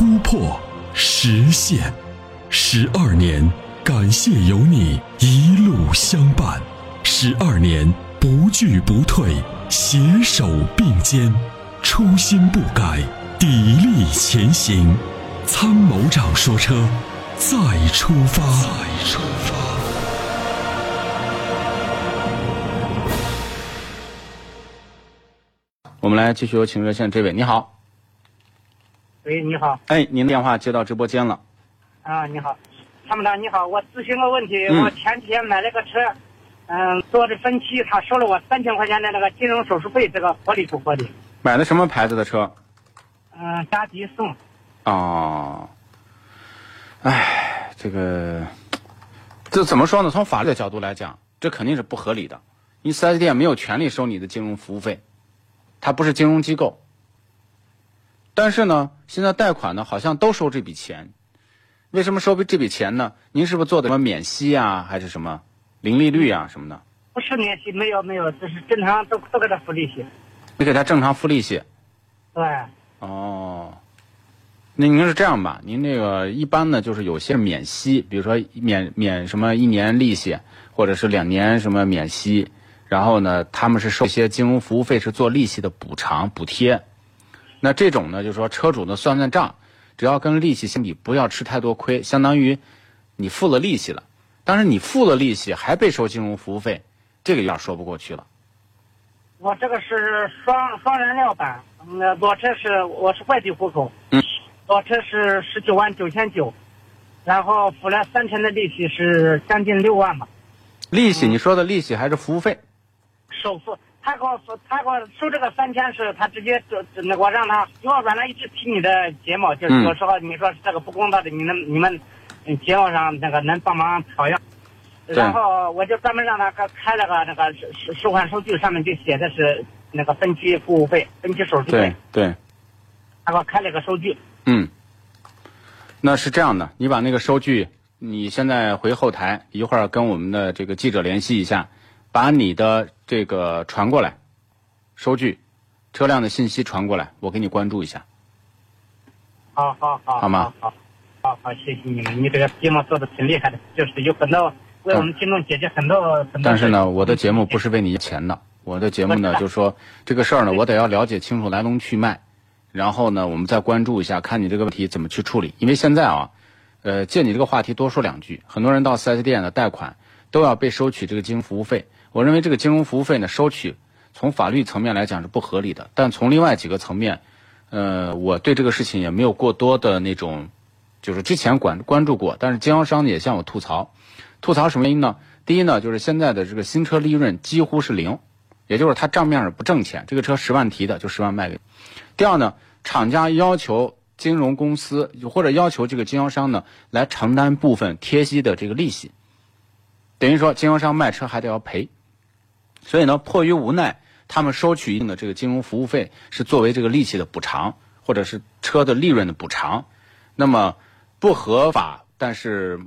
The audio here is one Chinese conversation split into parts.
突破、实现。十二年，感谢有你一路相伴。十二年，不惧不退，携手并肩，初心不改，砥砺前行。参谋长说：车，再出发。再出发。”我们来继续有请热线这位，你好。喂，你好。哎，您的电话接到直播间了。啊，你好，参谋长，你好，我咨询个问题。我前几天买了个车，嗯，做的分期，他收了我三千块钱的那个金融手续费，这个合理不合理？买的什么牌子的车？嗯，加急送。哦。哎，这个，这怎么说呢？从法律的角度来讲，这肯定是不合理的。你四 S 店没有权利收你的金融服务费。它不是金融机构，但是呢，现在贷款呢好像都收这笔钱，为什么收这笔钱呢？您是不是做的什么免息啊，还是什么零利率啊什么的？不是免息，没有没有，这是正常都都给他付利息。你给他正常付利息？对。哦，那您是这样吧？您那个一般呢，就是有些免息，比如说免免什么一年利息，或者是两年什么免息。然后呢，他们是收一些金融服务费，是做利息的补偿补贴。那这种呢，就是说车主呢算算账，只要跟利息相比，不要吃太多亏，相当于你付了利息了。但是你付了利息还被收金融服务费，这个有点说不过去了。我这个是双双燃料版，那裸车是我是外地户口，嗯，裸车是十九万九千九，然后付了三天的利息是将近六万吧。利息？你说的利息还是服务费？首付，他给我说，他给我收这个三千是，他直接就那我让他，因为我原来一直听你的节目，就是有时候你说这个不公道的，你能你们节目上那个能帮忙讨样，然后我就专门让他开了个那个收收款收据，上面就写的是那个分期服务费、分期手续费。对对，他给我开了个收据。嗯，那是这样的，你把那个收据，你现在回后台，一会儿跟我们的这个记者联系一下。把你的这个传过来，收据、车辆的信息传过来，我给你关注一下。好好好，好吗？好，好好，谢谢你们，你这个节目做的挺厉害的，就是有很多为我们听众解决很多很多。但是呢，我的节目不是为你钱的，我的节目呢，就是说这个事儿呢，我得要了解清楚来龙去脉，然后呢，我们再关注一下，看你这个问题怎么去处理。因为现在啊，呃，借你这个话题多说两句，很多人到四 S 店的贷款都要被收取这个金融服务费。我认为这个金融服务费呢，收取从法律层面来讲是不合理的，但从另外几个层面，呃，我对这个事情也没有过多的那种，就是之前管关注过，但是经销商也向我吐槽，吐槽什么原因呢？第一呢，就是现在的这个新车利润几乎是零，也就是他账面上不挣钱，这个车十万提的就十万卖给。第二呢，厂家要求金融公司或者要求这个经销商呢来承担部分贴息的这个利息，等于说经销商卖车还得要赔。所以呢，迫于无奈，他们收取一定的这个金融服务费，是作为这个利息的补偿，或者是车的利润的补偿。那么不合法，但是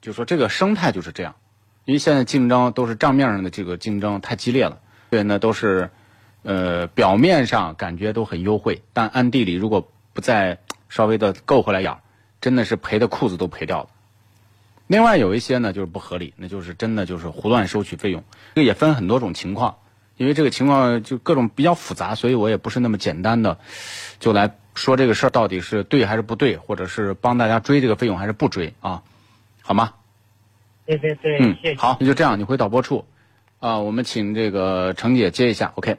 就说这个生态就是这样，因为现在竞争都是账面上的这个竞争太激烈了，所以呢都是呃表面上感觉都很优惠，但暗地里如果不再稍微的够回来眼，真的是赔的裤子都赔掉了。另外有一些呢，就是不合理，那就是真的就是胡乱收取费用。这个也分很多种情况，因为这个情况就各种比较复杂，所以我也不是那么简单的就来说这个事儿到底是对还是不对，或者是帮大家追这个费用还是不追啊？好吗？对对对，嗯，好，那就这样，你回导播处啊，我们请这个程姐接一下，OK。